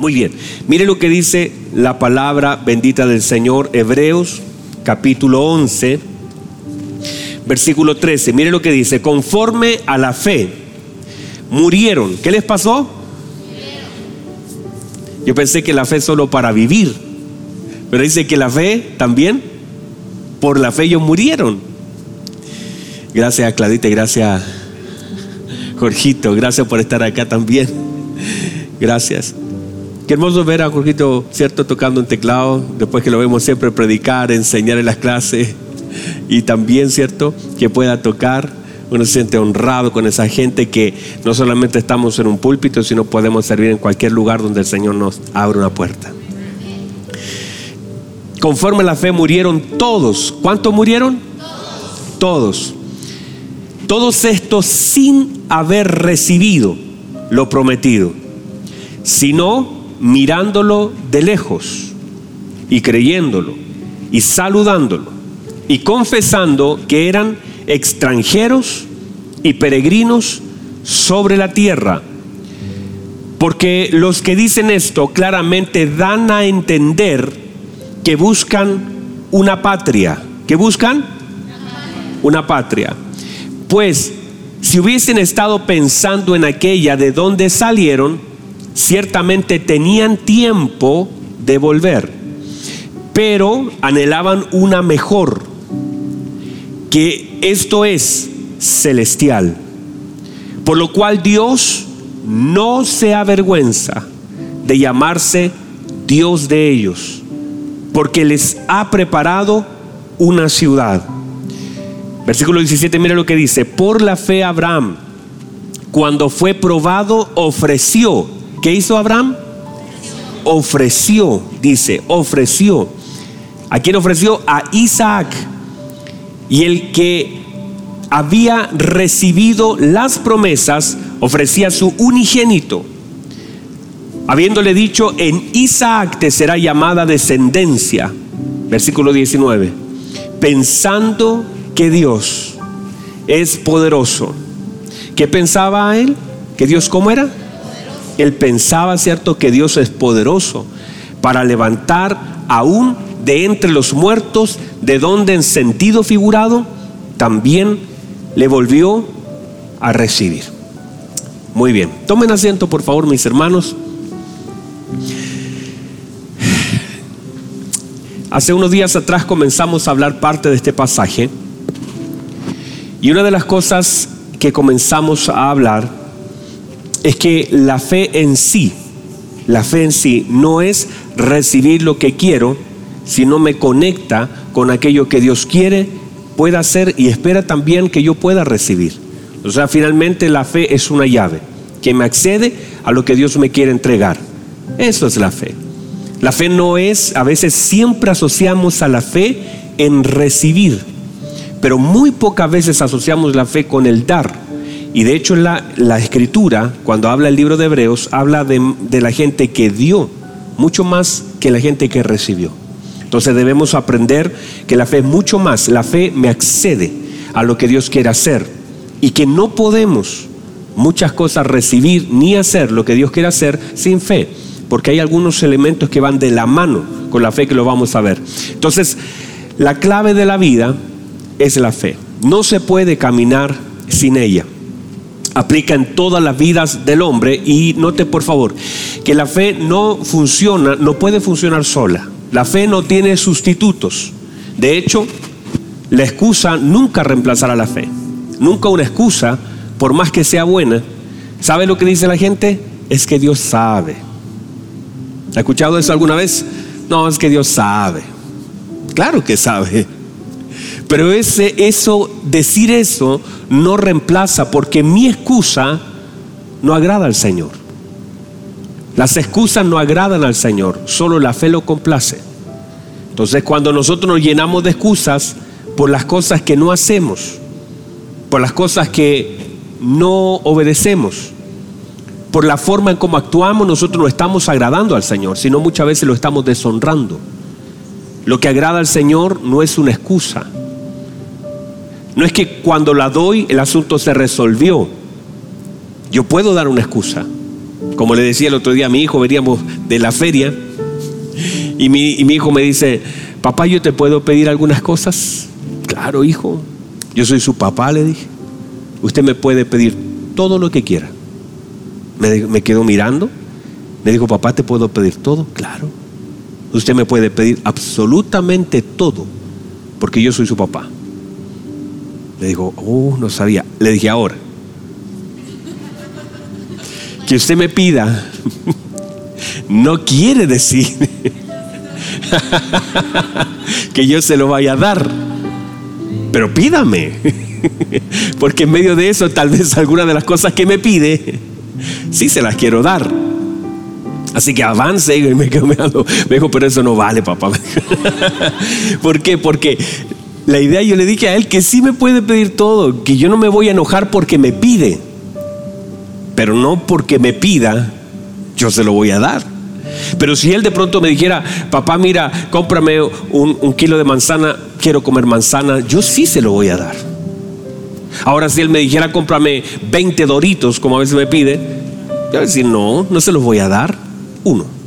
Muy bien, mire lo que dice la palabra bendita del Señor, Hebreos capítulo 11, versículo 13. Mire lo que dice, conforme a la fe, murieron. ¿Qué les pasó? Yo pensé que la fe solo para vivir, pero dice que la fe también, por la fe ellos murieron. Gracias Cladita y gracias Jorgito, gracias por estar acá también. Gracias. Qué hermoso ver a Jorgito, ¿cierto? Tocando un teclado, después que lo vemos siempre predicar, enseñar en las clases y también, ¿cierto? Que pueda tocar. Uno se siente honrado con esa gente que no solamente estamos en un púlpito, sino podemos servir en cualquier lugar donde el Señor nos abre una puerta. Conforme a la fe murieron todos. ¿Cuántos murieron? Todos. Todos estos sin haber recibido lo prometido, sino mirándolo de lejos y creyéndolo y saludándolo y confesando que eran extranjeros y peregrinos sobre la tierra. Porque los que dicen esto claramente dan a entender que buscan una patria. ¿Que buscan? Una patria. Pues si hubiesen estado pensando en aquella de donde salieron, ciertamente tenían tiempo de volver, pero anhelaban una mejor, que esto es celestial. Por lo cual Dios no se avergüenza de llamarse Dios de ellos, porque les ha preparado una ciudad. Versículo 17, mira lo que dice, por la fe Abraham, cuando fue probado, ofreció ¿Qué hizo Abraham? Ofreció, dice, ofreció. ¿A quién ofreció? A Isaac. Y el que había recibido las promesas ofrecía su unigénito, habiéndole dicho, en Isaac te será llamada descendencia. Versículo 19. Pensando que Dios es poderoso. ¿Qué pensaba él? ¿Que Dios cómo era? Él pensaba, ¿cierto?, que Dios es poderoso para levantar aún de entre los muertos, de donde en sentido figurado también le volvió a recibir. Muy bien, tomen asiento por favor mis hermanos. Hace unos días atrás comenzamos a hablar parte de este pasaje y una de las cosas que comenzamos a hablar es que la fe en sí, la fe en sí no es recibir lo que quiero, sino me conecta con aquello que Dios quiere, pueda hacer y espera también que yo pueda recibir. O sea, finalmente la fe es una llave que me accede a lo que Dios me quiere entregar. Eso es la fe. La fe no es, a veces siempre asociamos a la fe en recibir, pero muy pocas veces asociamos la fe con el dar. Y de hecho la, la escritura, cuando habla el libro de Hebreos, habla de, de la gente que dio mucho más que la gente que recibió. Entonces debemos aprender que la fe es mucho más. La fe me accede a lo que Dios quiere hacer y que no podemos muchas cosas recibir ni hacer lo que Dios quiere hacer sin fe, porque hay algunos elementos que van de la mano con la fe que lo vamos a ver. Entonces, la clave de la vida es la fe. No se puede caminar sin ella aplica en todas las vidas del hombre y note por favor que la fe no funciona, no puede funcionar sola. La fe no tiene sustitutos. De hecho, la excusa nunca reemplazará la fe. Nunca una excusa, por más que sea buena. ¿Sabe lo que dice la gente? Es que Dios sabe. ¿Ha escuchado eso alguna vez? No, es que Dios sabe. Claro que sabe. Pero ese, eso, decir eso no reemplaza porque mi excusa no agrada al Señor. Las excusas no agradan al Señor, solo la fe lo complace. Entonces cuando nosotros nos llenamos de excusas por las cosas que no hacemos, por las cosas que no obedecemos, por la forma en cómo actuamos, nosotros no estamos agradando al Señor, sino muchas veces lo estamos deshonrando. Lo que agrada al Señor no es una excusa, no es que cuando la doy el asunto se resolvió. Yo puedo dar una excusa, Como le decía el otro día a mi hijo, veníamos de la feria y mi, hijo me dice, papá, ¿yo te puedo pedir algunas cosas? Claro, hijo, yo soy su papá, le dije. Usted me puede pedir todo lo que quiera. Me, me mirando. Me dijo, papá, ¿te puedo pedir todo? Claro. Usted me puede pedir absolutamente todo, porque yo soy su papá. Le dijo, oh, no sabía. Le dije, ahora, que usted me pida, no quiere decir que yo se lo vaya a dar, pero pídame, porque en medio de eso tal vez alguna de las cosas que me pide, sí se las quiero dar. Así que avance y me. Me dijo, pero eso no vale, papá. ¿Por qué? Porque la idea yo le dije a él que sí me puede pedir todo, que yo no me voy a enojar porque me pide, pero no porque me pida, yo se lo voy a dar. Pero si él de pronto me dijera, papá, mira, cómprame un, kilo de manzana, quiero comer manzana, yo sí se lo voy a dar. Ahora si él me dijera, cómprame 20 doritos, como a veces me pide, yo voy a decir, no, no se los voy a dar, uno.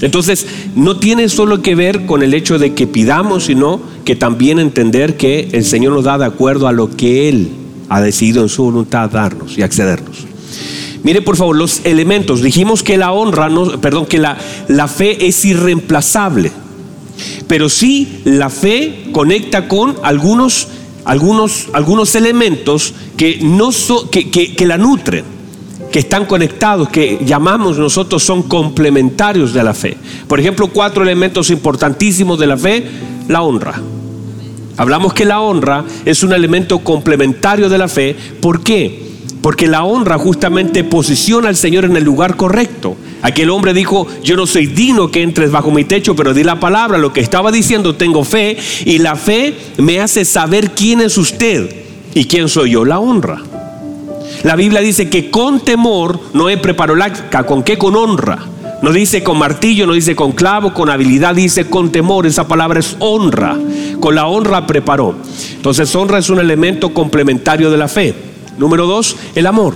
Entonces, no tiene solo que ver con el hecho de que pidamos, sino que también entender que el Señor nos da de acuerdo a lo que Él ha decidido en su voluntad darnos y accedernos. Mire por favor los elementos. Dijimos que la honra, perdón, que la, la fe es irreemplazable. Pero sí la fe conecta con algunos, algunos, algunos elementos que, no que, que la nutren que están conectados, que llamamos nosotros son complementarios de la fe. Por ejemplo, cuatro elementos importantísimos de la fe, la honra. Hablamos que la honra es un elemento complementario de la fe. ¿Por qué? Porque la honra justamente posiciona al Señor en el lugar correcto. Aquel hombre dijo, yo no soy digno que entres bajo mi techo, pero di la palabra, lo que estaba diciendo, tengo fe, y la fe me hace saber quién es usted y quién soy yo, la honra. La Biblia dice que con temor Noé preparó el arca. ¿Con qué? Con honra. No dice con martillo, no dice con clavo, con habilidad, dice con temor. Esa palabra es honra. Con la honra preparó. Entonces honra es un elemento complementario de la fe. Número dos, el amor.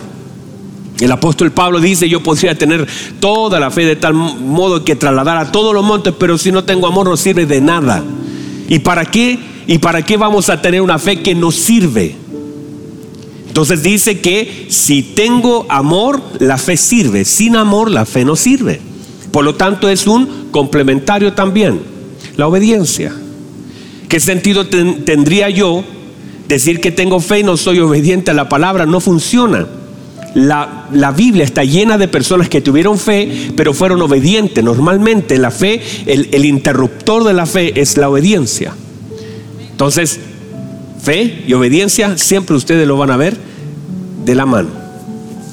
El apóstol Pablo dice, yo podría tener toda la fe de tal modo que trasladar a todos los montes, pero si no tengo amor no sirve de nada. ¿Y para qué? ¿Y para qué vamos a tener una fe que nos sirve? Entonces dice que si tengo amor, la fe sirve. Sin amor, la fe no sirve. Por lo tanto, es un complementario también. La obediencia. ¿Qué sentido tendría yo decir que tengo fe y no soy obediente a la palabra? No funciona. La, la, Biblia está llena de personas que tuvieron fe, pero fueron obedientes. Normalmente la fe, el, el interruptor de la fe es la obediencia. Entonces, fe y obediencia, siempre ustedes lo van a ver de la mano.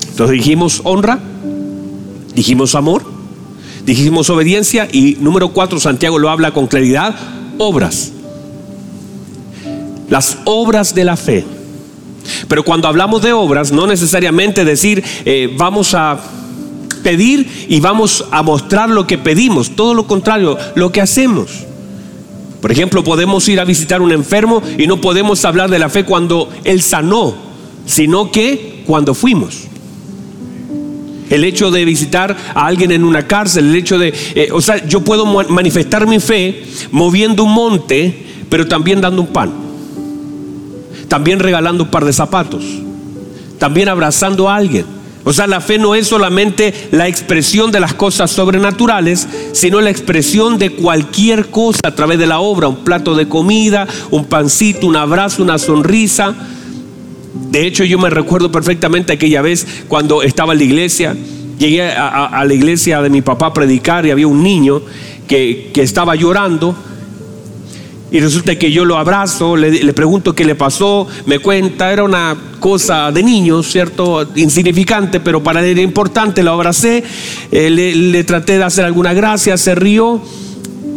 Entonces dijimos honra, dijimos amor, dijimos obediencia y número cuatro, Santiago lo habla con claridad, obras. Las obras de la fe. Pero cuando hablamos de obras, no necesariamente decir eh, vamos a pedir y vamos a mostrar lo que pedimos, todo lo contrario, lo que hacemos. Por ejemplo, podemos ir a visitar un enfermo y no podemos hablar de la fe cuando él sanó, sino que cuando fuimos. El hecho de visitar a alguien en una cárcel, el hecho de, eh, o sea, yo puedo manifestar mi fe moviendo un monte, pero también dando un pan, también regalando un par de zapatos, también abrazando a alguien o sea, la fe no es solamente la expresión de las cosas sobrenaturales, sino la expresión de cualquier cosa a través de la obra, un plato de comida, un pancito, un abrazo, una sonrisa. De hecho, yo me recuerdo perfectamente aquella vez cuando estaba en la iglesia, llegué a, la iglesia de mi papá a predicar y había un niño que, que estaba llorando y resulta que yo lo abrazo, le, pregunto qué le pasó, me cuenta, era una cosa de niños, ¿cierto? Insignificante, pero para él era importante, lo abracé, eh, le, traté de hacer alguna gracia, se rió.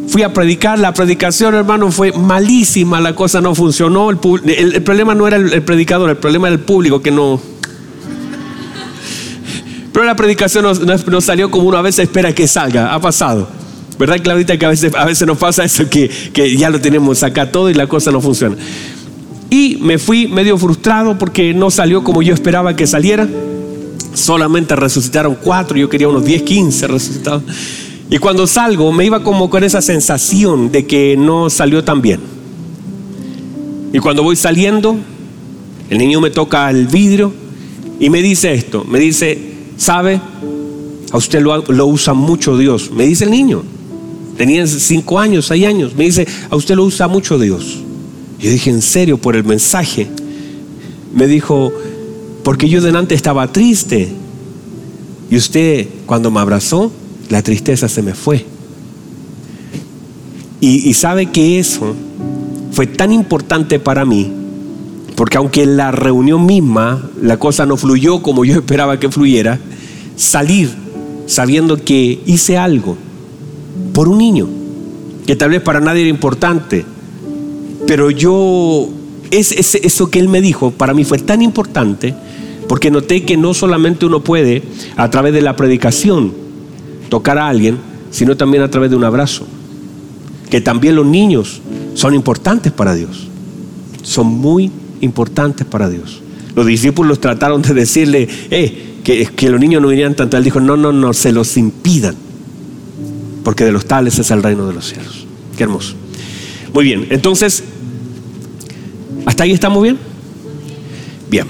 Fui a predicar, la predicación, hermano, fue malísima, la cosa no funcionó. El, problema no era el, predicador, el problema era el público que no, pero la predicación no, salió como uno a veces espera que salga, ha pasado. ¿Verdad, Claudita? Que a veces, a veces nos pasa eso, que, que ya lo tenemos acá todo y la cosa no funciona. Y me fui medio frustrado porque no salió como yo esperaba que saliera. solamente resucitaron cuatro, yo quería unos 10, 15 resucitados. Y cuando salgo me iba como con esa sensación de que no salió tan bien. Y cuando voy saliendo, el niño me toca el vidrio y me dice esto, me dice, ¿sabe? A usted lo, lo usa mucho Dios. Me dice el niño, tenía cinco años, seis años, me dice, a usted lo usa mucho Dios. Yo dije, ¿en serio? Por el mensaje. Me dijo, porque yo delante estaba triste. Y usted cuando me abrazó, la tristeza se me fue. Y, sabe que eso fue tan importante para mí, porque aunque en la reunión misma la cosa no fluyó como yo esperaba que fluyera, salir sabiendo que hice algo por un niño, que tal vez para nadie era importante, pero yo, es, es, eso que él me dijo, para mí fue tan importante, porque noté que no solamente uno puede, a través de la predicación, tocar a alguien, sino también a través de un abrazo. Que también los niños son importantes para Dios. Son muy importantes para Dios. Los discípulos trataron de decirle, eh, que, que los niños no vinieran tanto. Él dijo, no, no, no, se los impidan. Porque de los tales es el reino de los cielos. Qué hermoso. Muy bien, entonces, ¿hasta ahí estamos bien? Bien,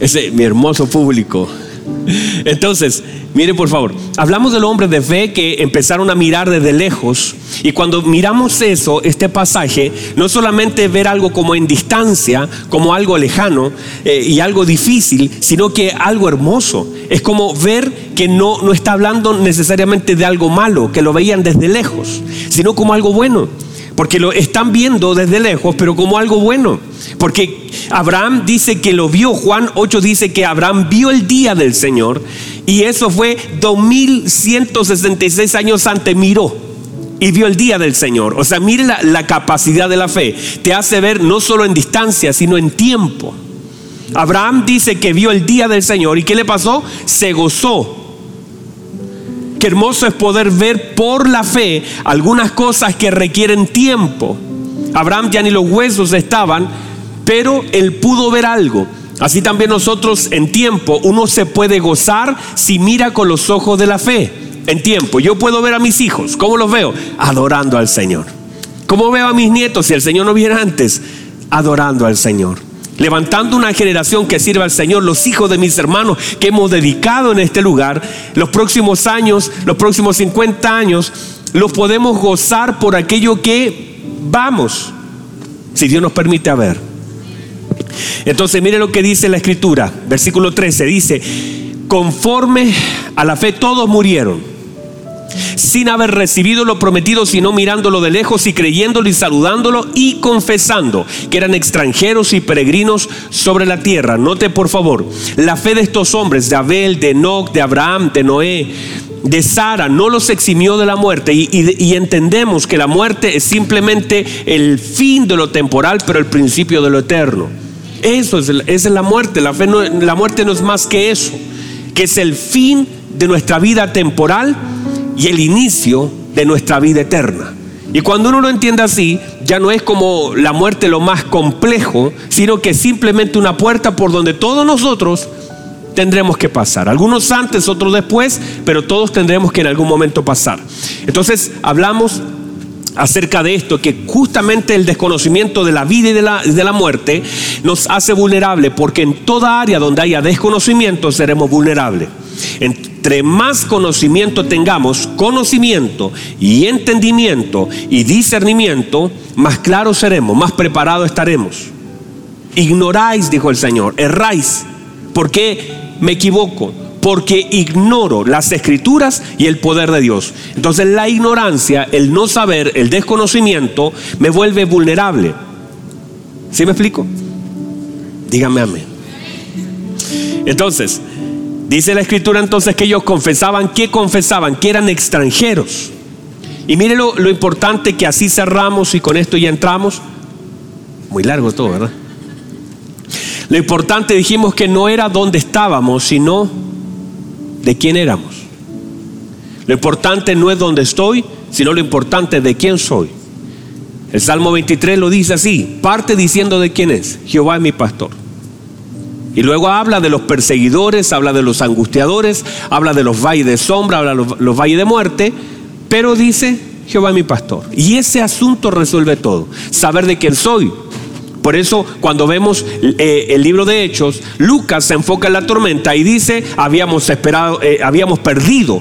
ese mi hermoso público. Entonces, mire por favor, hablamos de los hombres de fe que empezaron a mirar desde lejos y cuando miramos eso, este pasaje, no solamente ver algo como en distancia, como algo lejano eh, y algo difícil, sino que algo hermoso. Es como ver que no, no está hablando necesariamente de algo malo, que lo veían desde lejos, sino como algo bueno. Porque lo están viendo desde lejos, pero como algo bueno. Porque Abraham dice que lo vio, Juan 8 dice que Abraham vio el día del Señor y eso fue 2166 años antes, miró y vio el día del Señor. O sea, mire la, la, capacidad de la fe. Te hace ver no solo en distancia, sino en tiempo. Abraham dice que vio el día del Señor y ¿qué le pasó? Se gozó. Qué hermoso es poder ver por la fe algunas cosas que requieren tiempo. Abraham ya ni los huesos estaban, pero él pudo ver algo. Así también nosotros en tiempo, uno se puede gozar si mira con los ojos de la fe. En tiempo, yo puedo ver a mis hijos, ¿cómo los veo? Adorando al Señor. ¿Cómo veo a mis nietos si el Señor no viene antes? Adorando al Señor. Levantando una generación que sirva al Señor, los hijos de mis hermanos que hemos dedicado en este lugar, los próximos años, los próximos 50 años, los podemos gozar por aquello que vamos, si Dios nos permite a ver. Entonces, mire lo que dice la escritura, versículo 13, dice, conforme a la fe todos murieron sin haber recibido lo prometido, sino mirándolo de lejos y creyéndolo y saludándolo y confesando que eran extranjeros y peregrinos sobre la tierra. Note por favor, la fe de estos hombres, de Abel, de Enoch, de Abraham, de Noé, de Sara, no los eximió de la muerte y, entendemos que la muerte es simplemente el fin de lo temporal, pero el principio de lo eterno. Eso es, es la muerte. La, fe la muerte no es más que eso, que es el fin de nuestra vida temporal y el inicio de nuestra vida eterna. Y cuando uno lo entiende así, ya no es como la muerte lo más complejo, sino que simplemente una puerta por donde todos nosotros tendremos que pasar. Algunos antes, otros después, pero todos tendremos que en algún momento pasar. Entonces hablamos acerca de esto, que justamente el desconocimiento de la vida y de la, de la muerte nos hace vulnerable, porque en toda área donde haya desconocimiento seremos vulnerables. Entre más conocimiento tengamos, conocimiento y entendimiento y discernimiento, más claros seremos, más preparados estaremos. Ignoráis, dijo el Señor, erráis. ¿Por qué me equivoco? Porque ignoro las escrituras y el poder de Dios. Entonces la ignorancia, el no saber, el desconocimiento me vuelve vulnerable. ¿Sí me explico? Dígame amén. Entonces, Dice la escritura entonces que ellos confesaban, que confesaban? Que eran extranjeros. Y mire lo, lo, importante que así cerramos y con esto ya entramos. Muy largo todo, ¿verdad? Lo importante dijimos que no era dónde estábamos, sino de quién éramos. Lo importante no es dónde estoy, sino lo importante de quién soy. El Salmo 23 lo dice así, parte diciendo de quién es. Jehová es mi pastor. Y luego habla de los perseguidores, habla de los angustiadores, habla de los valles de sombra, habla de los, valles de muerte, pero dice, Jehová mi pastor. Y ese asunto resuelve todo. Saber de quién soy. Por eso cuando vemos eh, el libro de Hechos, Lucas se enfoca en la tormenta y dice, habíamos esperado, eh, habíamos perdido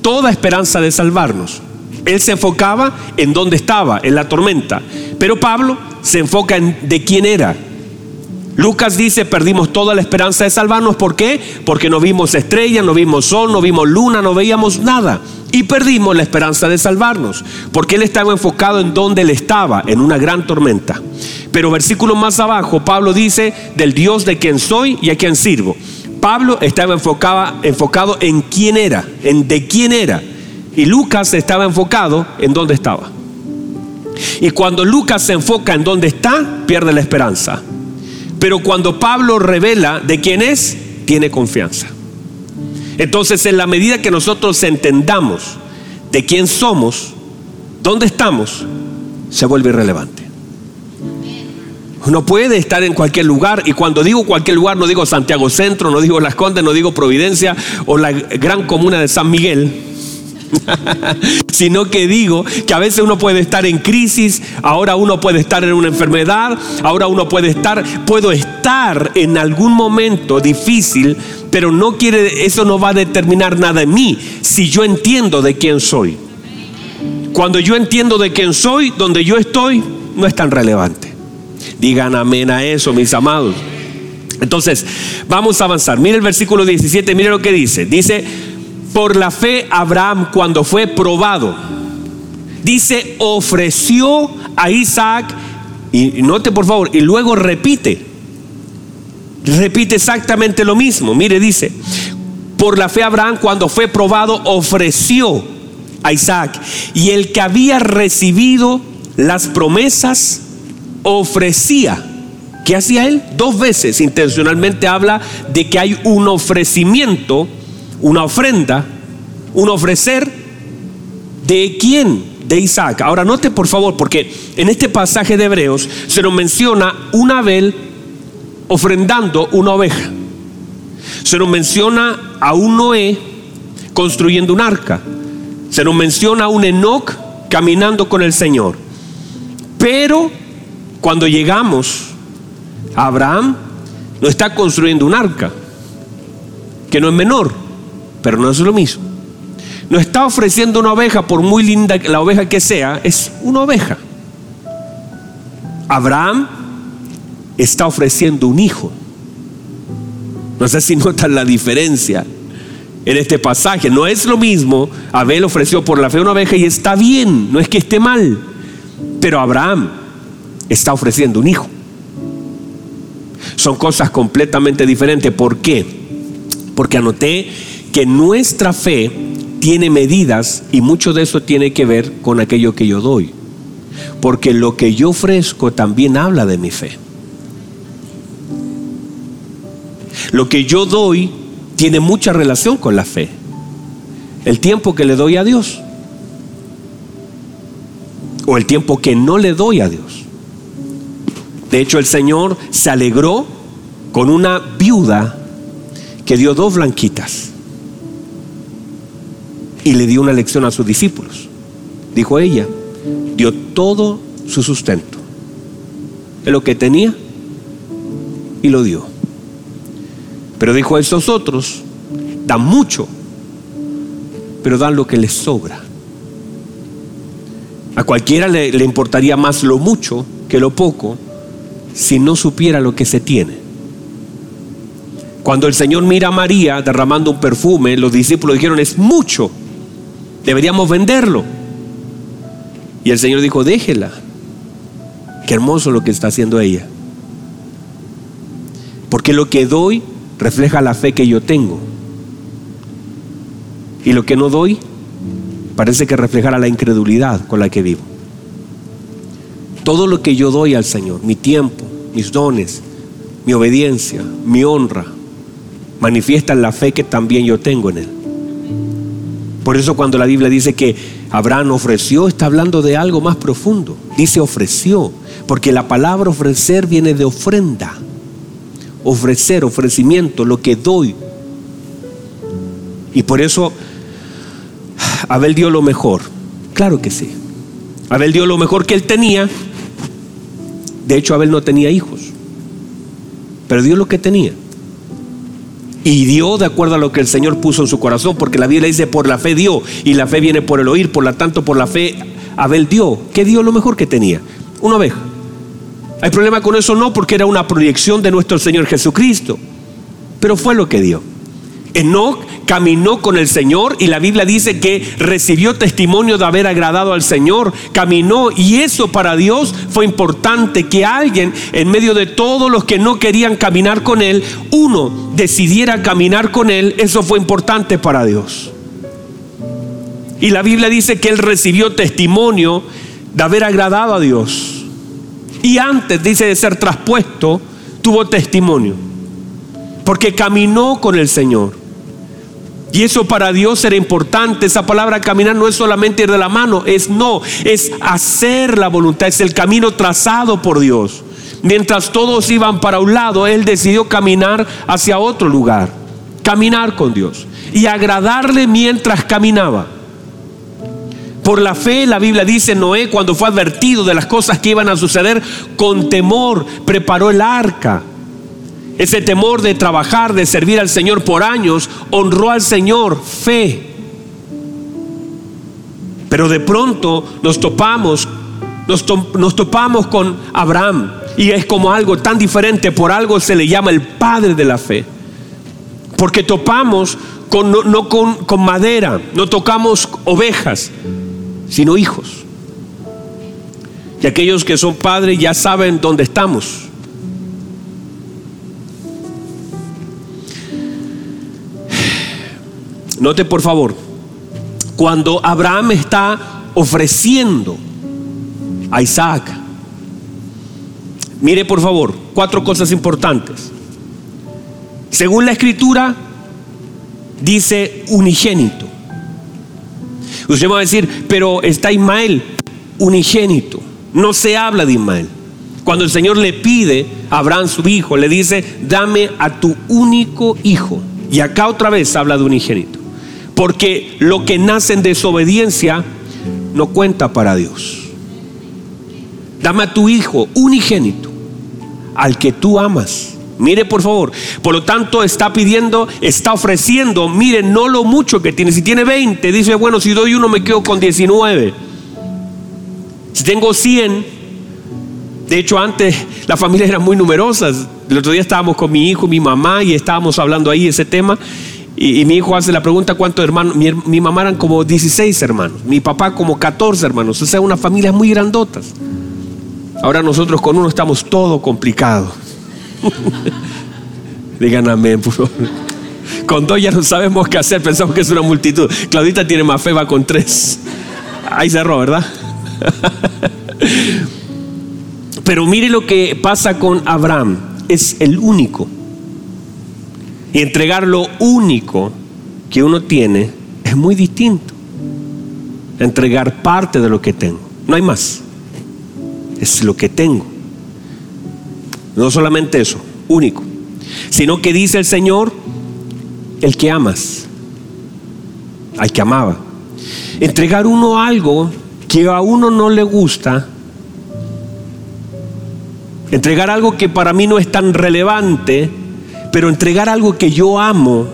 toda esperanza de salvarnos. Él se enfocaba en dónde estaba, en la tormenta. Pero Pablo se enfoca en de quién era. Lucas dice, perdimos toda la esperanza de salvarnos. ¿Por qué? Porque no vimos estrellas, no vimos sol, no vimos luna, no veíamos nada. Y perdimos la esperanza de salvarnos. Porque él estaba enfocado en donde él estaba, en una gran tormenta. Pero versículo más abajo, Pablo dice, del Dios de quien soy y a quien sirvo. Pablo estaba enfocado, enfocado en quién era, en de quién era. Y Lucas estaba enfocado en dónde estaba. Y cuando Lucas se enfoca en dónde está, pierde la esperanza. Pero cuando Pablo revela de quién es, tiene confianza. Entonces, en la medida que nosotros entendamos de quién somos, dónde estamos, se vuelve irrelevante. Uno puede estar en cualquier lugar, y cuando digo cualquier lugar, no digo Santiago Centro, no digo Las Condes, no digo Providencia o la gran comuna de San Miguel, sino que digo que a veces uno puede estar en crisis, ahora uno puede estar en una enfermedad, ahora uno puede estar, puedo estar en algún momento difícil, pero no quiere, eso no va a determinar nada en mí si yo entiendo de quién soy. Cuando yo entiendo de quién soy, donde yo estoy, no es tan relevante. Digan amén a eso, mis amados. Entonces, vamos a avanzar. Mire el versículo 17, mire lo que dice. Dice, por la fe Abraham cuando fue probado, dice, ofreció a Isaac, y note por favor, y luego repite, repite exactamente lo mismo. Mire, dice, por la fe Abraham cuando fue probado, ofreció a Isaac, y el que había recibido las promesas, ofrecía. ¿Qué hacía él? Dos veces intencionalmente habla de que hay un ofrecimiento una ofrenda, un ofrecer de quién? De Isaac. Ahora note por favor, porque en este pasaje de Hebreos se nos menciona un Abel ofrendando una oveja. Se nos menciona a un Noé construyendo un arca. Se nos menciona a un Enoch caminando con el Señor. Pero cuando llegamos a Abraham, no está construyendo un arca, que no es menor pero no es lo mismo. No está ofreciendo una oveja, por muy linda la oveja que sea, es una oveja. Abraham está ofreciendo un hijo. No sé si notan la diferencia en este pasaje. No es lo mismo, Abel ofreció por la fe una oveja y está bien, no es que esté mal, pero Abraham está ofreciendo un hijo. Son cosas completamente diferentes. ¿Por qué? Porque anoté que nuestra fe tiene medidas y mucho de eso tiene que ver con aquello que yo doy. Porque lo que yo ofrezco también habla de mi fe. Lo que yo doy tiene mucha relación con la fe. El tiempo que le doy a Dios. O el tiempo que no le doy a Dios. De hecho, el Señor se alegró con una viuda que dio dos blanquitas y le dio una lección a sus discípulos. Dijo ella, dio todo su sustento, de lo que tenía y lo dio. Pero dijo a esos otros, dan mucho, pero dan lo que les sobra. A cualquiera le, le importaría más lo mucho que lo poco si no supiera lo que se tiene. Cuando el Señor mira a María derramando un perfume, los discípulos dijeron, es mucho Deberíamos venderlo. Y el Señor dijo, déjela. Qué hermoso lo que está haciendo ella. Porque lo que doy refleja la fe que yo tengo. Y lo que no doy parece que reflejará la incredulidad con la que vivo. Todo lo que yo doy al Señor, mi tiempo, mis dones, mi obediencia, mi honra, manifiestan la fe que también yo tengo en Él. Por eso cuando la Biblia dice que Abraham ofreció, está hablando de algo más profundo. Dice ofreció, porque la palabra ofrecer viene de ofrenda. ofrecer, ofrecimiento, lo que doy. Y por eso Abel dio lo mejor. Claro que sí. Abel dio lo mejor que él tenía. De hecho, Abel no tenía hijos. Pero dio lo que tenía. Y dio de acuerdo a lo que el Señor puso en su corazón, porque la Biblia dice, por la fe dio, y la fe viene por el oír, por lo tanto, por la fe Abel dio. ¿Qué dio lo mejor que tenía? Una oveja. ¿Hay problema con eso? No, porque era una proyección de nuestro Señor Jesucristo. Pero fue lo que dio. Enoch caminó con el Señor y la Biblia dice que recibió testimonio de haber agradado al Señor, caminó y eso para Dios fue importante que alguien en medio de todos los que no querían caminar con Él, uno decidiera caminar con Él, eso fue importante para Dios. Y la Biblia dice que Él recibió testimonio de haber agradado a Dios. Y antes, dice, de ser traspuesto, tuvo testimonio. Porque caminó con el Señor. Y eso para Dios era importante. Esa palabra caminar no es solamente ir de la mano, es no, es hacer la voluntad, es el camino trazado por Dios. Mientras todos iban para un lado, Él decidió caminar hacia otro lugar, caminar con Dios y agradarle mientras caminaba. Por la fe, la Biblia dice, Noé cuando fue advertido de las cosas que iban a suceder, con temor preparó el arca ese temor de trabajar, de servir al Señor por años, honró al Señor, fe. Pero de pronto nos topamos, nos, topamos con Abraham y es como algo tan diferente, por algo se le llama el padre de la fe. Porque topamos con, no, con, con madera, no tocamos ovejas, sino hijos. Y aquellos que son padres ya saben dónde estamos. Note por favor, cuando Abraham está ofreciendo a Isaac, mire por favor, cuatro cosas importantes. Según la escritura, dice unigénito. Usted va a decir, pero está Ismael, unigénito. No se habla de Ismael. Cuando el Señor le pide a Abraham su hijo, le dice, dame a tu único hijo. Y acá otra vez habla de unigénito. Porque lo que nace en desobediencia no cuenta para Dios. Dame a tu hijo unigénito, al que tú amas. Mire por favor. Por lo tanto está pidiendo, está ofreciendo, mire, no lo mucho que tiene. Si tiene 20, dice, bueno, si doy uno me quedo con 19. Si tengo 100, de hecho antes las familias eran muy numerosas. El otro día estábamos con mi hijo, mi mamá y estábamos hablando ahí ese tema. Y, mi hijo hace la pregunta cuántos hermanos. Mi, mamá eran como 16 hermanos, mi papá como 14 hermanos, o sea, una familia muy grandotas. Ahora nosotros con uno estamos todo complicado. Digan amén, por favor. Con dos ya no sabemos qué hacer, pensamos que es una multitud. Claudita tiene más fe, va con tres. Ahí cerró, ¿verdad? Pero mire lo que pasa con Abraham. Es el único y entregar lo único que uno tiene es muy distinto. Entregar parte de lo que tengo. No hay más. Es lo que tengo. No solamente eso, único. Sino que dice el Señor, el que amas. Al que amaba. Entregar uno algo que a uno no le gusta. Entregar algo que para mí no es tan relevante pero entregar algo que yo amo,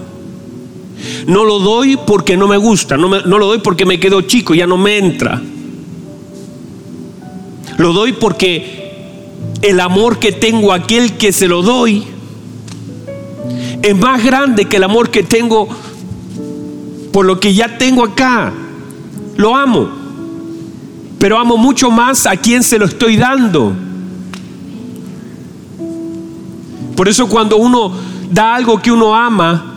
no lo doy porque no me gusta, no, lo doy porque me quedo chico, ya no me entra. Lo doy porque el amor que tengo a aquel que se lo doy es más grande que el amor que tengo por lo que ya tengo acá. Lo amo, pero amo mucho más a quien se lo estoy dando. Por eso cuando uno da algo que uno ama,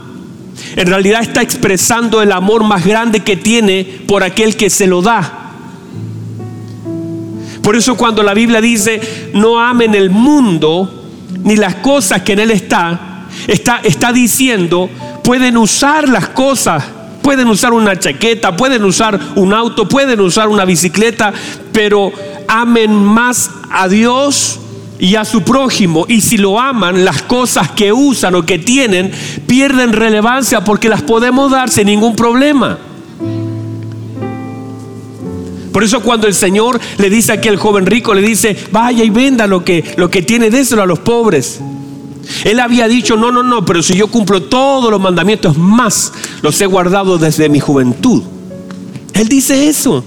en realidad está expresando el amor más grande que tiene por aquel que se lo da. Por eso cuando la Biblia dice, no amen el mundo ni las cosas que en él está, está, está diciendo, pueden usar las cosas, pueden usar una chaqueta, pueden usar un auto, pueden usar una bicicleta, pero amen más a Dios y a su prójimo. Y si lo aman, las cosas que usan o que tienen pierden relevancia porque las podemos dar sin ningún problema. Por eso cuando el Señor le dice a aquel joven rico, le dice, vaya y venda lo que, lo que tiene, déselo a los pobres. Él había dicho, no, no, no, pero si yo cumplo todos los mandamientos más, los he guardado desde mi juventud. Él dice eso.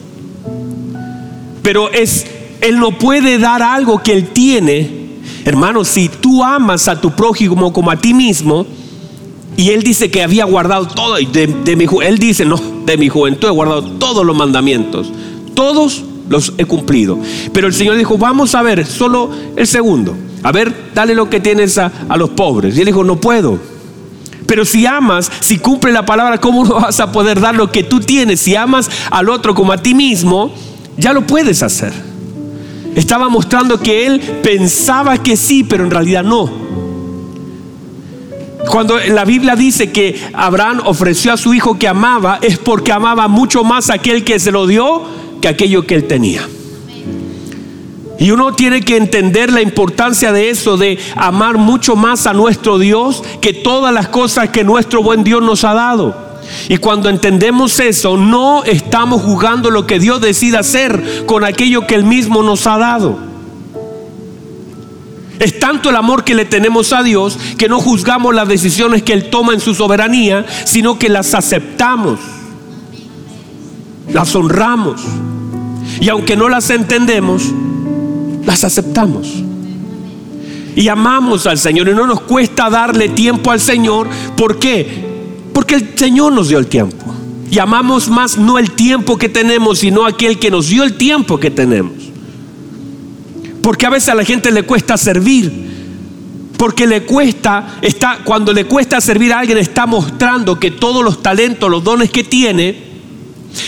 Pero es, Él no puede dar algo que Él tiene. Hermano, si tú amas a tu prójimo como a ti mismo, y Él dice que había guardado todo, de, mi, Él dice, no, de mi juventud he guardado todos los mandamientos. Todos los he cumplido. Pero el Señor dijo, vamos a ver, solo el segundo. A ver, dale lo que tienes a, los pobres. Y él dijo, no puedo. Pero si amas, si cumple la palabra, ¿cómo no vas a poder dar lo que tú tienes? Si amas al otro como a ti mismo, ya lo puedes hacer. Estaba mostrando que él pensaba que sí, pero en realidad no. Cuando la Biblia dice que Abraham ofreció a su hijo que amaba, es porque amaba mucho más a aquel que se lo dio que aquello que él tenía. Y uno tiene que entender la importancia de eso, de amar mucho más a nuestro Dios que todas las cosas que nuestro buen Dios nos ha dado. Y cuando entendemos eso, no estamos jugando lo que Dios decida hacer con aquello que Él mismo nos ha dado. Es tanto el amor que le tenemos a Dios que no juzgamos las decisiones que Él toma en su soberanía, sino que las aceptamos, las honramos. Y aunque no las entendemos, las aceptamos. Y amamos al Señor y no nos cuesta darle tiempo al Señor. ¿Por qué? Porque el Señor nos dio el tiempo. Y amamos más no el tiempo que tenemos, sino aquel que nos dio el tiempo que tenemos. Porque a veces a la gente le cuesta servir. Porque le cuesta, está, cuando le cuesta servir a alguien, está mostrando que todos los talentos, los dones que tiene,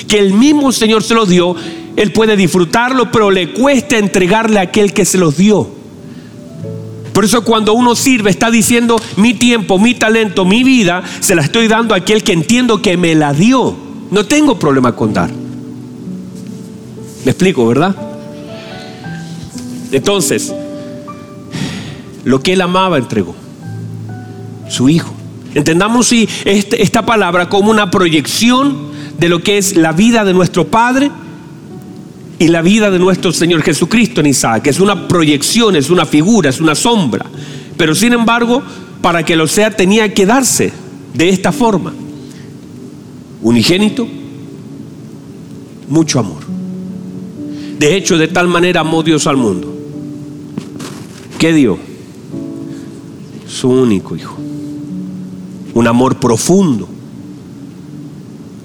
que el mismo Señor se los dio, él puede disfrutarlo, pero le cuesta entregarle a aquel que se los dio. Por eso cuando uno sirve está diciendo mi tiempo, mi talento, mi vida, se la estoy dando a aquel que entiendo que me la dio. No tengo problema con dar. Me explico, ¿verdad? Entonces, lo que él amaba entregó. Su hijo. Entendamos si este, esta palabra como una proyección de lo que es la vida de nuestro Padre y la vida de nuestro Señor Jesucristo en Isaac. Es una proyección, es una figura, es una sombra. Pero sin embargo, para que lo sea tenía que darse de esta forma. Unigénito, mucho amor. De hecho, de tal manera amó Dios al mundo. ¿Qué dio? Su único hijo. Un amor profundo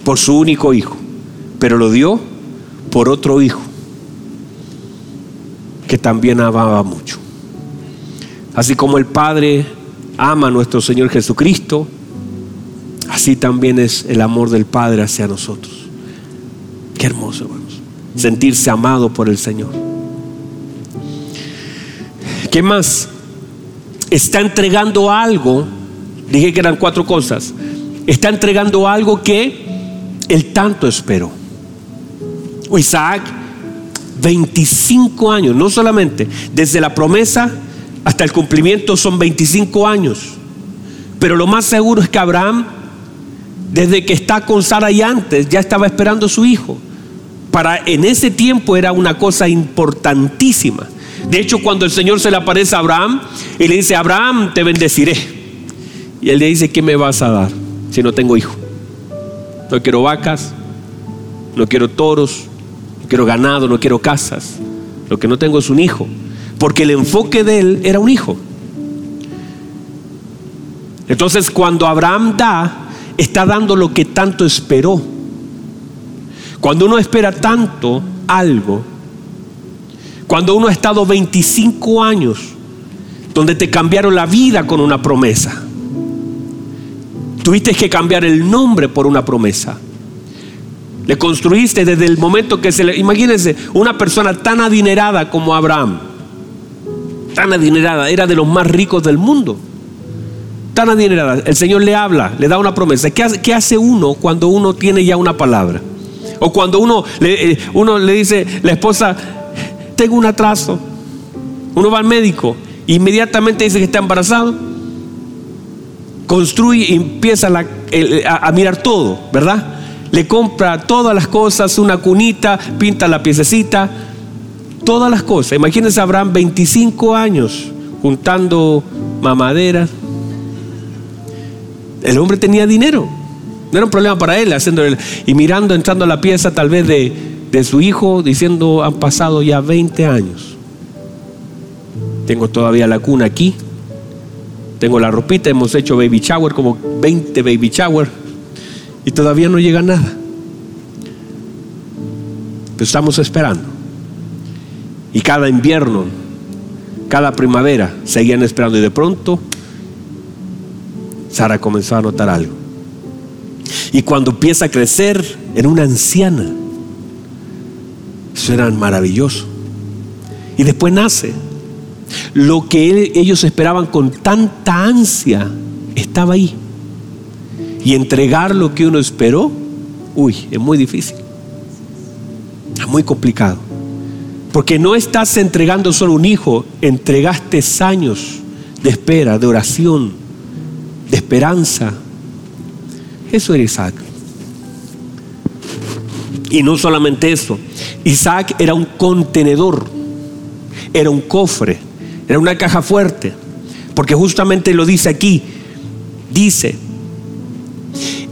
por su único hijo. Pero lo dio por otro hijo que también amaba mucho. Así como el Padre ama a nuestro Señor Jesucristo, así también es el amor del Padre hacia nosotros. Qué hermoso, hermanos. Sentirse amado por el Señor. ¿Qué más? Está entregando algo, dije que eran cuatro cosas, está entregando algo que él tanto esperó. Isaac, 25 años, no solamente desde la promesa hasta el cumplimiento son 25 años. Pero lo más seguro es que Abraham, desde que está con Sara y antes, ya estaba esperando a su hijo. Para en ese tiempo era una cosa importantísima. De hecho, cuando el Señor se le aparece a Abraham y le dice, Abraham, te bendeciré. Y él le dice, ¿qué me vas a dar si no tengo hijo? No quiero vacas, no quiero toros, quiero ganado, no quiero casas. Lo que no tengo es un hijo. Porque el enfoque de él era un hijo. Entonces cuando Abraham da, está dando lo que tanto esperó. Cuando uno espera tanto algo, cuando uno ha estado 25 años, donde te cambiaron la vida con una promesa, tuviste que cambiar el nombre por una promesa. Le construiste desde el momento que se le... Imagínense, una persona tan adinerada como Abraham, tan adinerada, era de los más ricos del mundo. Tan adinerada. El Señor le habla, le da una promesa. ¿Qué hace, uno cuando uno tiene ya una palabra? O cuando uno le, eh, uno le dice, la esposa, tengo un atraso. Uno va al médico, inmediatamente dice que está embarazado, construye y empieza a, mirar todo, ¿verdad? Le compra todas las cosas, una cunita, pinta la piececita, todas las cosas. Imagínense, Abraham 25 años juntando mamadera. El hombre tenía dinero, no era un problema para él, haciendo y mirando, entrando a la pieza tal vez de, de su hijo, diciendo, han pasado ya 20 años. Tengo todavía la cuna aquí. Tengo la ropita, hemos hecho baby shower, como 20 baby shower. Y todavía no llega nada. Pero estamos esperando. Y cada invierno, cada primavera, seguían esperando. Y de pronto, Sara comenzó a notar algo. Y cuando empieza a crecer en una anciana, eso era maravilloso. Y después nace. Lo que ellos esperaban con tanta ansia estaba ahí. Y entregar lo que uno esperó, uy, es muy difícil. Es muy complicado. Porque no estás entregando solo un hijo, entregaste años de espera, de oración, de esperanza. Eso era Isaac. Y no solamente eso, Isaac era un contenedor, era un cofre, era una caja fuerte, porque justamente lo dice aquí, dice,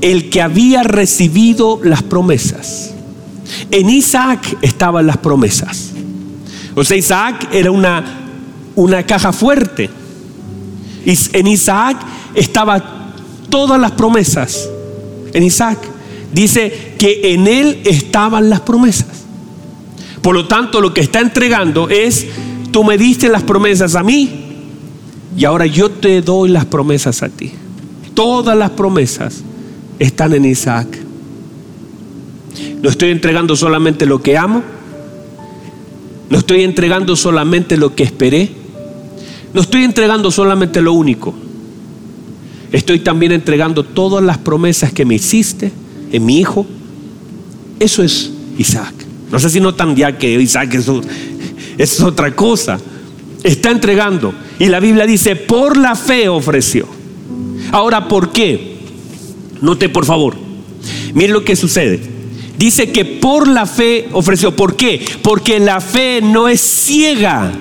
el que había recibido las promesas, en Isaac estaban las promesas. O sea, Isaac era una, una caja fuerte. En Isaac estaban todas las promesas. En Isaac. Dice que en él estaban las promesas. Por lo tanto, lo que está entregando es, tú me diste las promesas a mí y ahora yo te doy las promesas a ti. Todas las promesas están en Isaac. No estoy entregando solamente lo que amo. No estoy entregando solamente lo que esperé. No estoy entregando solamente lo único. Estoy también entregando todas las promesas que me hiciste en mi hijo. Eso es Isaac. No sé si notan ya que Isaac es, es otra cosa. Está entregando. Y la Biblia dice, por la fe ofreció. Ahora, ¿por qué? Note por favor. Miren lo que sucede. Dice que por la fe ofreció. ¿Por qué? Porque la fe no es ciega.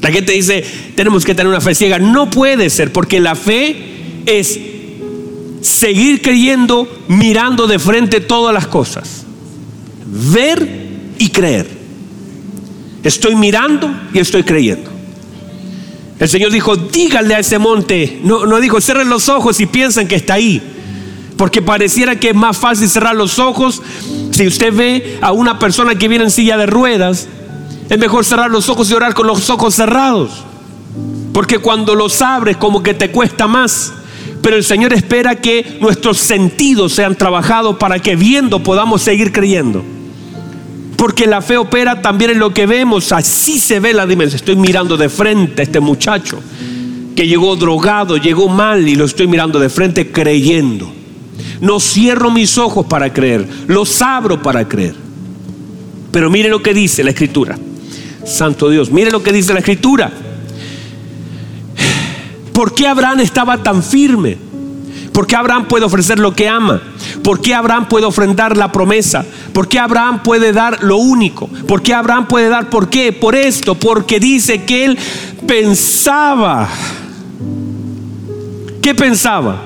La gente dice, tenemos que tener una fe ciega. No puede ser, porque la fe es seguir creyendo mirando de frente todas las cosas. Ver y creer. Estoy mirando y estoy creyendo. El Señor dijo, díganle a ese monte. No, no dijo, cierren los ojos y piensen que está ahí. Porque pareciera que es más fácil cerrar los ojos. Si usted ve a una persona que viene en silla de ruedas, es mejor cerrar los ojos y orar con los ojos cerrados. Porque cuando los abres como que te cuesta más. Pero el Señor espera que nuestros sentidos sean trabajados para que viendo podamos seguir creyendo. Porque la fe opera también en lo que vemos. Así se ve la dimensión. Estoy mirando de frente a este muchacho que llegó drogado, llegó mal y lo estoy mirando de frente creyendo. No cierro mis ojos para creer, los abro para creer. Pero mire lo que dice la escritura. Santo Dios, mire lo que dice la escritura. ¿Por qué Abraham estaba tan firme? ¿Por qué Abraham puede ofrecer lo que ama? ¿Por qué Abraham puede ofrendar la promesa? ¿Por qué Abraham puede dar lo único? ¿Por qué Abraham puede dar? ¿Por qué? Por esto, porque dice que él pensaba. ¿Qué pensaba?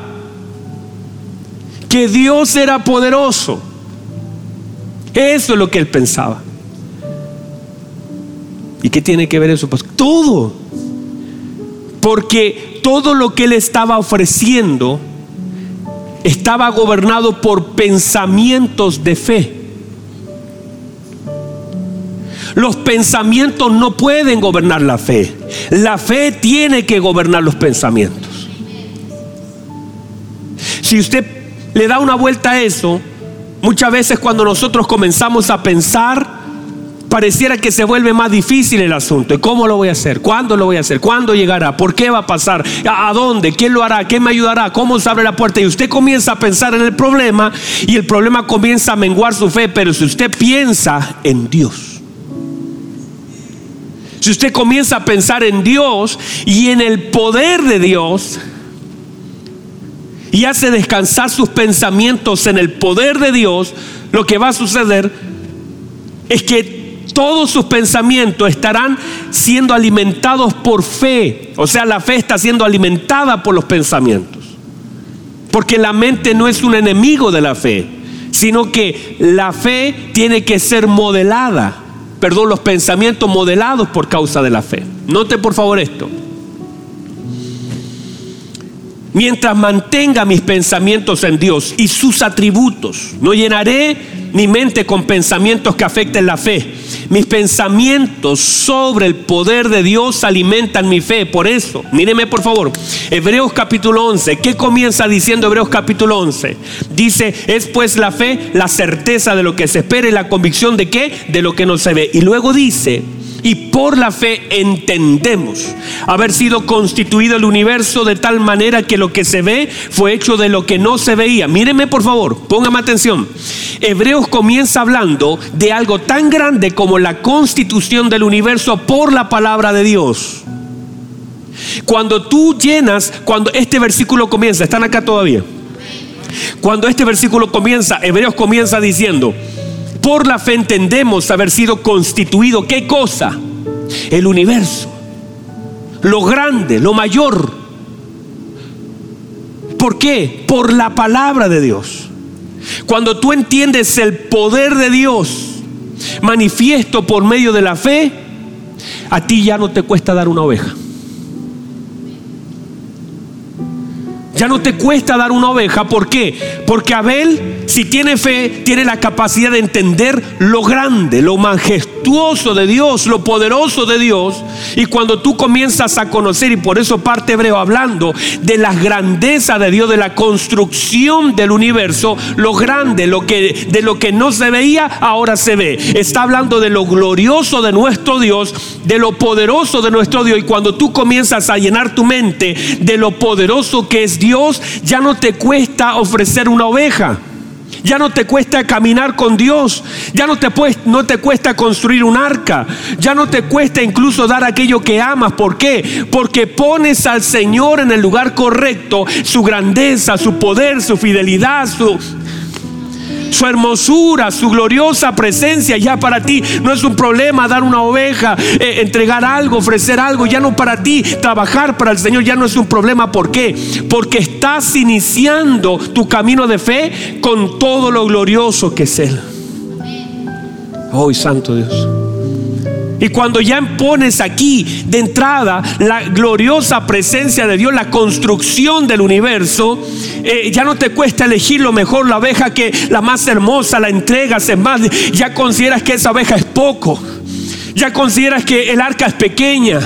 Que Dios era poderoso. Eso es lo que él pensaba. ¿Y qué tiene que ver eso? Pues todo. Porque todo lo que él estaba ofreciendo estaba gobernado por pensamientos de fe. Los pensamientos no pueden gobernar la fe. La fe tiene que gobernar los pensamientos. Si usted le da una vuelta a eso, muchas veces cuando nosotros comenzamos a pensar, pareciera que se vuelve más difícil el asunto. ¿Y cómo lo voy a hacer? ¿Cuándo lo voy a hacer? ¿Cuándo llegará? ¿Por qué va a pasar? ¿A dónde? ¿Quién lo hará? ¿Quién me ayudará? ¿Cómo se abre la puerta? Y usted comienza a pensar en el problema y el problema comienza a menguar su fe. Pero si usted piensa en Dios, si usted comienza a pensar en Dios y en el poder de Dios, y hace descansar sus pensamientos en el poder de Dios, lo que va a suceder es que todos sus pensamientos estarán siendo alimentados por fe. O sea, la fe está siendo alimentada por los pensamientos. Porque la mente no es un enemigo de la fe, sino que la fe tiene que ser modelada. Perdón, los pensamientos modelados por causa de la fe. Note por favor esto mientras mantenga mis pensamientos en Dios y sus atributos. No llenaré mi mente con pensamientos que afecten la fe. Mis pensamientos sobre el poder de Dios alimentan mi fe. Por eso, míreme por favor, Hebreos capítulo 11. ¿Qué comienza diciendo Hebreos capítulo 11? Dice, es pues la fe la certeza de lo que se espera y la convicción de qué? De lo que no se ve. Y luego dice, y por la fe entendemos haber sido constituido el universo de tal manera que lo que se ve fue hecho de lo que no se veía. Míreme por favor, póngame atención. Hebreos comienza hablando de algo tan grande como la constitución del universo por la palabra de Dios. Cuando tú llenas, cuando este versículo comienza, ¿están acá todavía? Cuando este versículo comienza, Hebreos comienza diciendo, por la fe entendemos haber sido constituido, ¿qué cosa? El universo. Lo grande, lo mayor. ¿Por qué? Por la palabra de Dios. Cuando tú entiendes el poder de Dios manifiesto por medio de la fe, a ti ya no te cuesta dar una oveja. Ya no te cuesta dar una oveja. ¿Por qué? Porque Abel, si tiene fe, tiene la capacidad de entender lo grande, lo majestuoso de Dios, lo poderoso de Dios. Y cuando tú comienzas a conocer, y por eso parte Hebreo hablando de la grandeza de Dios, de la construcción del universo, lo grande, lo que, de lo que no se veía, ahora se ve. Está hablando de lo glorioso de nuestro Dios, de lo poderoso de nuestro Dios. Y cuando tú comienzas a llenar tu mente de lo poderoso que es Dios, ya no te cuesta ofrecer una oveja. Ya no te cuesta caminar con Dios. Ya no te, no te cuesta construir un arca. Ya no te cuesta incluso dar aquello que amas. ¿Por qué? Porque pones al Señor en el lugar correcto. Su grandeza, su poder, su fidelidad, su su hermosura, su gloriosa presencia ya para ti. No es un problema dar una oveja, eh, entregar algo, ofrecer algo, ya no para ti. Trabajar para el Señor ya no es un problema. ¿Por qué? Porque estás iniciando tu camino de fe con todo lo glorioso que es Él. Oh, Santo Dios. Y cuando ya pones aquí de entrada la gloriosa presencia de Dios, la construcción del universo, eh, ya no te cuesta elegir lo mejor, la abeja que la más hermosa, la entregas, es más, ya consideras que esa abeja es poco. Ya consideras que el arca es pequeña.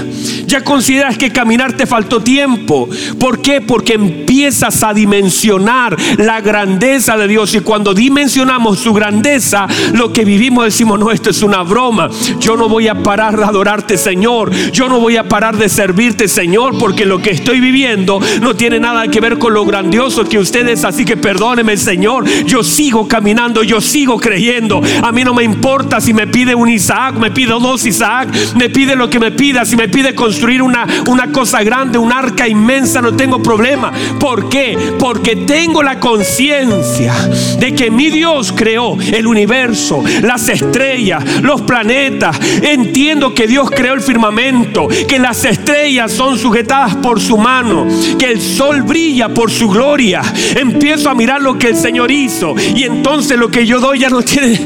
Ya consideras que caminar te faltó tiempo. ¿Por qué? Porque empiezas a dimensionar la grandeza de Dios. Y cuando dimensionamos su grandeza, lo que vivimos decimos, no, esto es una broma. Yo no voy a parar de adorarte, Señor. Yo no voy a parar de servirte, Señor, porque lo que estoy viviendo no tiene nada que ver con lo grandioso que ustedes. Así que perdóneme, Señor. Yo sigo caminando, yo sigo creyendo. A mí no me importa si me pide un Isaac, me pide dos Isaac, me pide lo que me pida, si me pide construir una, una cosa grande, un arca inmensa, no tengo problema. ¿Por qué? Porque tengo la conciencia de que mi Dios creó el universo, las estrellas, los planetas. Entiendo que Dios creó el firmamento, que las estrellas son sujetadas por su mano, que el sol brilla por su gloria. Empiezo a mirar lo que el Señor hizo y entonces lo que yo doy ya no tiene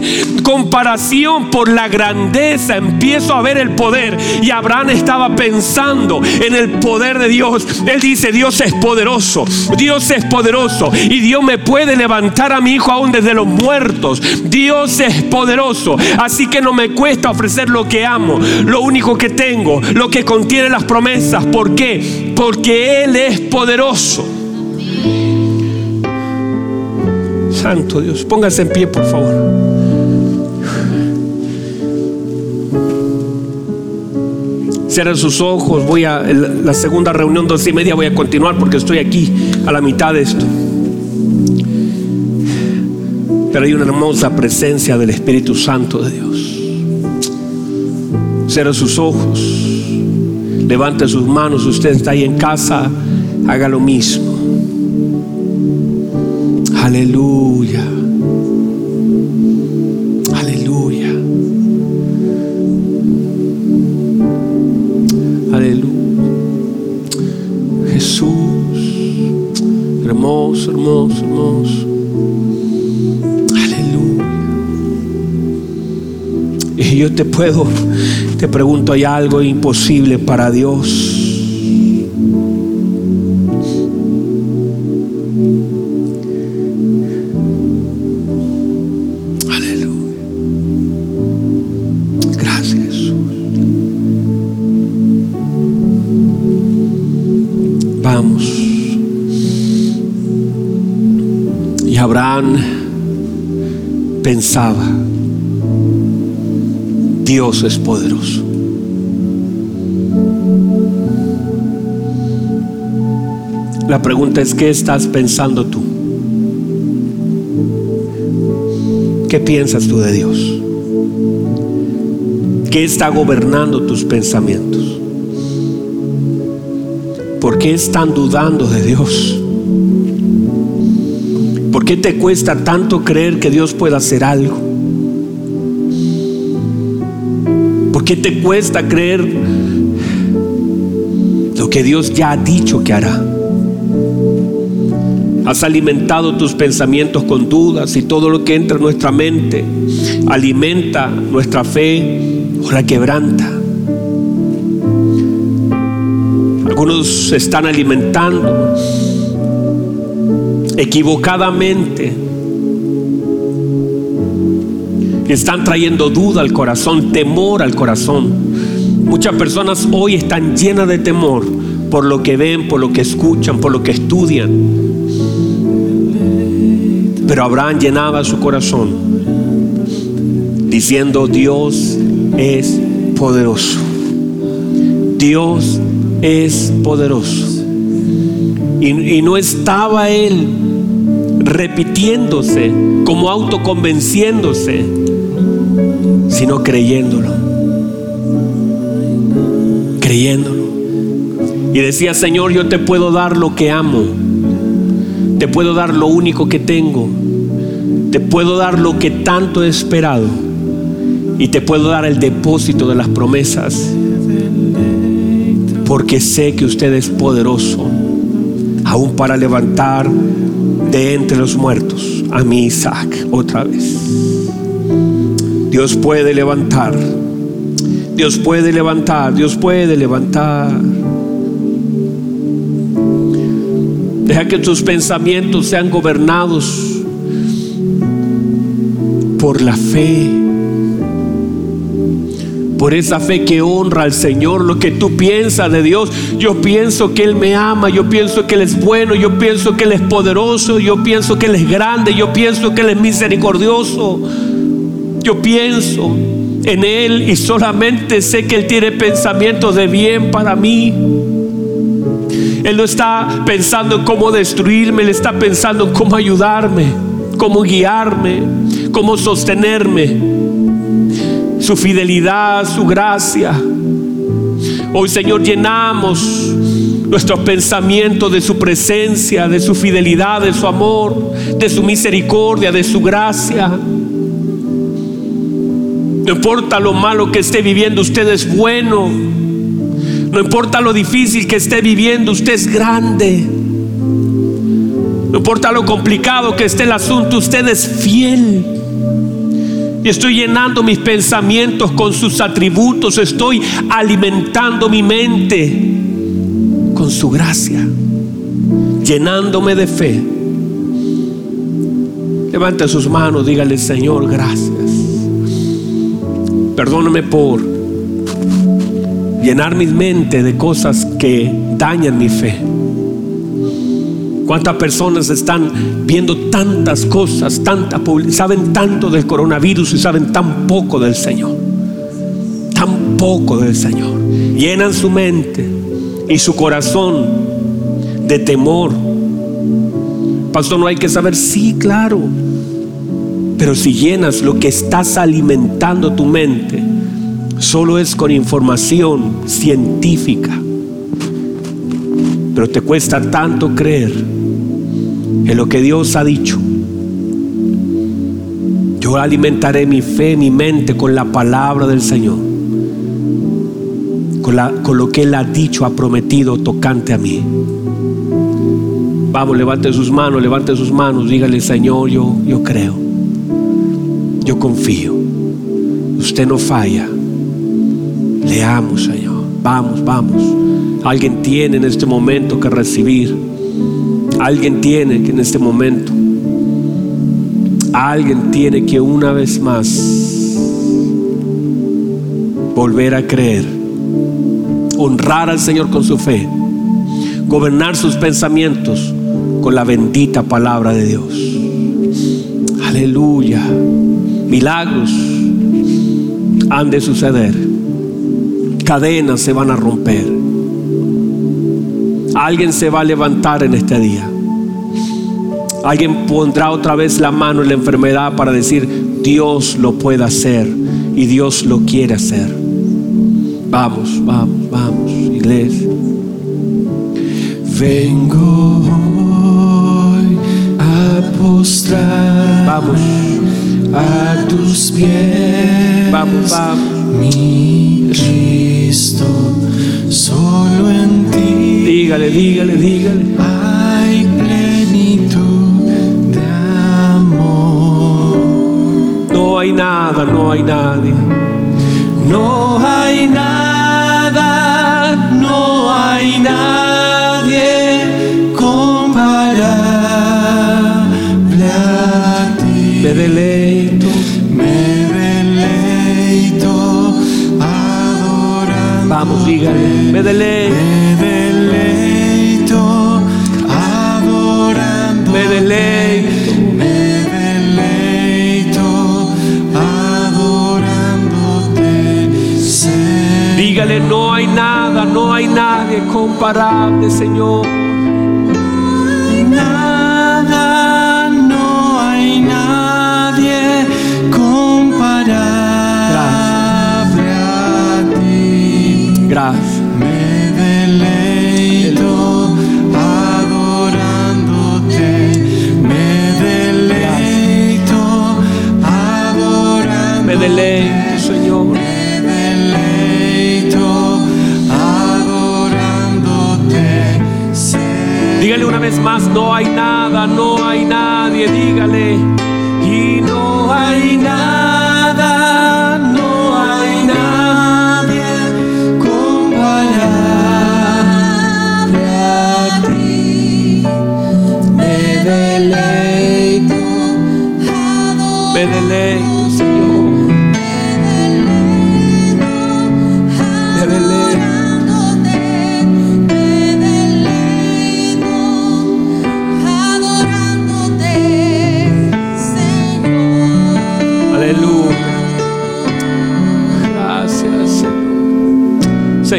comparación por la grandeza empiezo a ver el poder. Y Abraham estaba pensando en el poder de Dios. Él dice, Dios es poderoso, Dios es poderoso. Y Dios me puede levantar a mi hijo aún desde los muertos. Dios es poderoso. Así que no me cuesta ofrecer lo que amo, lo único que tengo, lo que contiene las promesas. ¿Por qué? Porque Él es poderoso. Santo Dios, póngase en pie, por favor. Cierren sus ojos, voy a la segunda reunión, dos y media, voy a continuar porque estoy aquí a la mitad de esto. Pero hay una hermosa presencia del Espíritu Santo de Dios. Cierra sus ojos. Levante sus manos. Usted está ahí en casa. Haga lo mismo. Aleluya. Hermoso, hermoso. Aleluya. Y yo te puedo, te pregunto, ¿hay algo imposible para Dios? Dios es poderoso. La pregunta es, ¿qué estás pensando tú? ¿Qué piensas tú de Dios? ¿Qué está gobernando tus pensamientos? ¿Por qué están dudando de Dios? ¿Por qué te cuesta tanto creer que Dios pueda hacer algo? ¿Por qué te cuesta creer lo que Dios ya ha dicho que hará? Has alimentado tus pensamientos con dudas y todo lo que entra en nuestra mente alimenta nuestra fe o la quebranta. Algunos están alimentando equivocadamente. Están trayendo duda al corazón, temor al corazón. Muchas personas hoy están llenas de temor por lo que ven, por lo que escuchan, por lo que estudian. Pero Abraham llenaba su corazón diciendo, Dios es poderoso. Dios es poderoso. Y, y no estaba él repitiéndose, como autoconvenciéndose, sino creyéndolo. Creyéndolo. Y decía, Señor, yo te puedo dar lo que amo. Te puedo dar lo único que tengo. Te puedo dar lo que tanto he esperado. Y te puedo dar el depósito de las promesas. Porque sé que usted es poderoso. Aún para levantar de entre los muertos a mi Isaac otra vez. Dios puede levantar. Dios puede levantar. Dios puede levantar. Deja que tus pensamientos sean gobernados por la fe. Por esa fe que honra al Señor, lo que tú piensas de Dios. Yo pienso que Él me ama, yo pienso que Él es bueno, yo pienso que Él es poderoso, yo pienso que Él es grande, yo pienso que Él es misericordioso. Yo pienso en Él y solamente sé que Él tiene pensamientos de bien para mí. Él no está pensando en cómo destruirme, Él está pensando en cómo ayudarme, cómo guiarme, cómo sostenerme. Su fidelidad, su gracia. Hoy Señor llenamos nuestros pensamientos de su presencia, de su fidelidad, de su amor, de su misericordia, de su gracia. No importa lo malo que esté viviendo, usted es bueno. No importa lo difícil que esté viviendo, usted es grande. No importa lo complicado que esté el asunto, usted es fiel. Y estoy llenando mis pensamientos con sus atributos, estoy alimentando mi mente con su gracia, llenándome de fe. Levante sus manos, dígale Señor, gracias. Perdóname por llenar mi mente de cosas que dañan mi fe. ¿Cuántas personas están viendo tantas cosas, tanta, saben tanto del coronavirus y saben tan poco del Señor? Tan poco del Señor. Llenan su mente y su corazón de temor. Pastor, no hay que saber, sí, claro. Pero si llenas lo que estás alimentando tu mente, solo es con información científica. Pero te cuesta tanto creer en lo que Dios ha dicho. Yo alimentaré mi fe, mi mente con la palabra del Señor. Con, lo que Él ha dicho, ha prometido tocante a mí. Vamos, levante sus manos, levante sus manos, dígale, Señor, yo, yo creo. Yo confío. Usted no falla. Le amo, Señor. Vamos, vamos. Alguien tiene en este momento que recibir. Alguien tiene que en este momento. Alguien tiene que una vez más volver a creer. Honrar al Señor con su fe. Gobernar sus pensamientos con la bendita palabra de Dios. Aleluya. Milagros han de suceder. Cadenas se van a romper. Alguien se va a levantar en este día. Alguien pondrá otra vez la mano en la enfermedad para decir, Dios lo puede hacer y Dios lo quiere hacer. Vamos, vamos, vamos, iglesia. Vengo hoy a postrar. Vamos a tus pies. Vamos, vamos. Mi Cristo, solo en ti. Dígale, dígale, dígale. Hay nada, no hay nadie. No hay nada, no hay nadie comparable a ti. Me deleito. Me deleito adorando. Vamos, dígale. Me deleito. Me deleito nadie comparable, Señor. No hay nada, no hay nadie, dígale.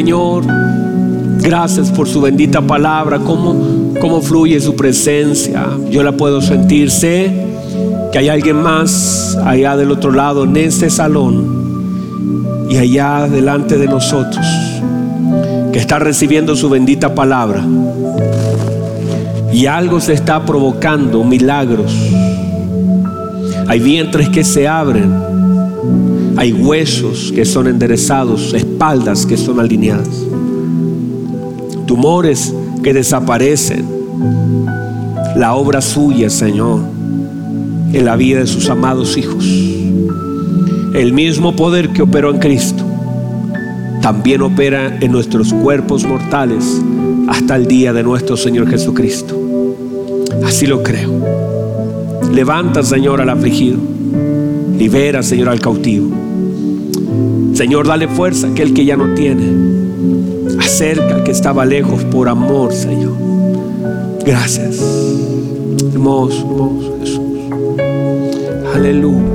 Señor. Gracias por su bendita palabra, cómo, cómo fluye su presencia. Yo la puedo sentir. Sé que hay alguien más allá del otro lado en este salón y allá delante de nosotros que está recibiendo su bendita palabra. Y algo se está provocando, milagros. Hay vientres que se abren. Hay huesos que son enderezados, espaldas que son alineadas. Tumores que desaparecen. La obra suya, Señor, en la vida de sus amados hijos. El mismo poder que operó en Cristo también opera en nuestros cuerpos mortales hasta el día de nuestro Señor Jesucristo. Así lo creo. Levanta, Señor, al afligido. Libera, Señor, al cautivo. Señor, dale fuerza a aquel que ya no tiene. Acerca al que estaba lejos por amor, Señor. Gracias. Hermoso, hermoso Jesús. Aleluya.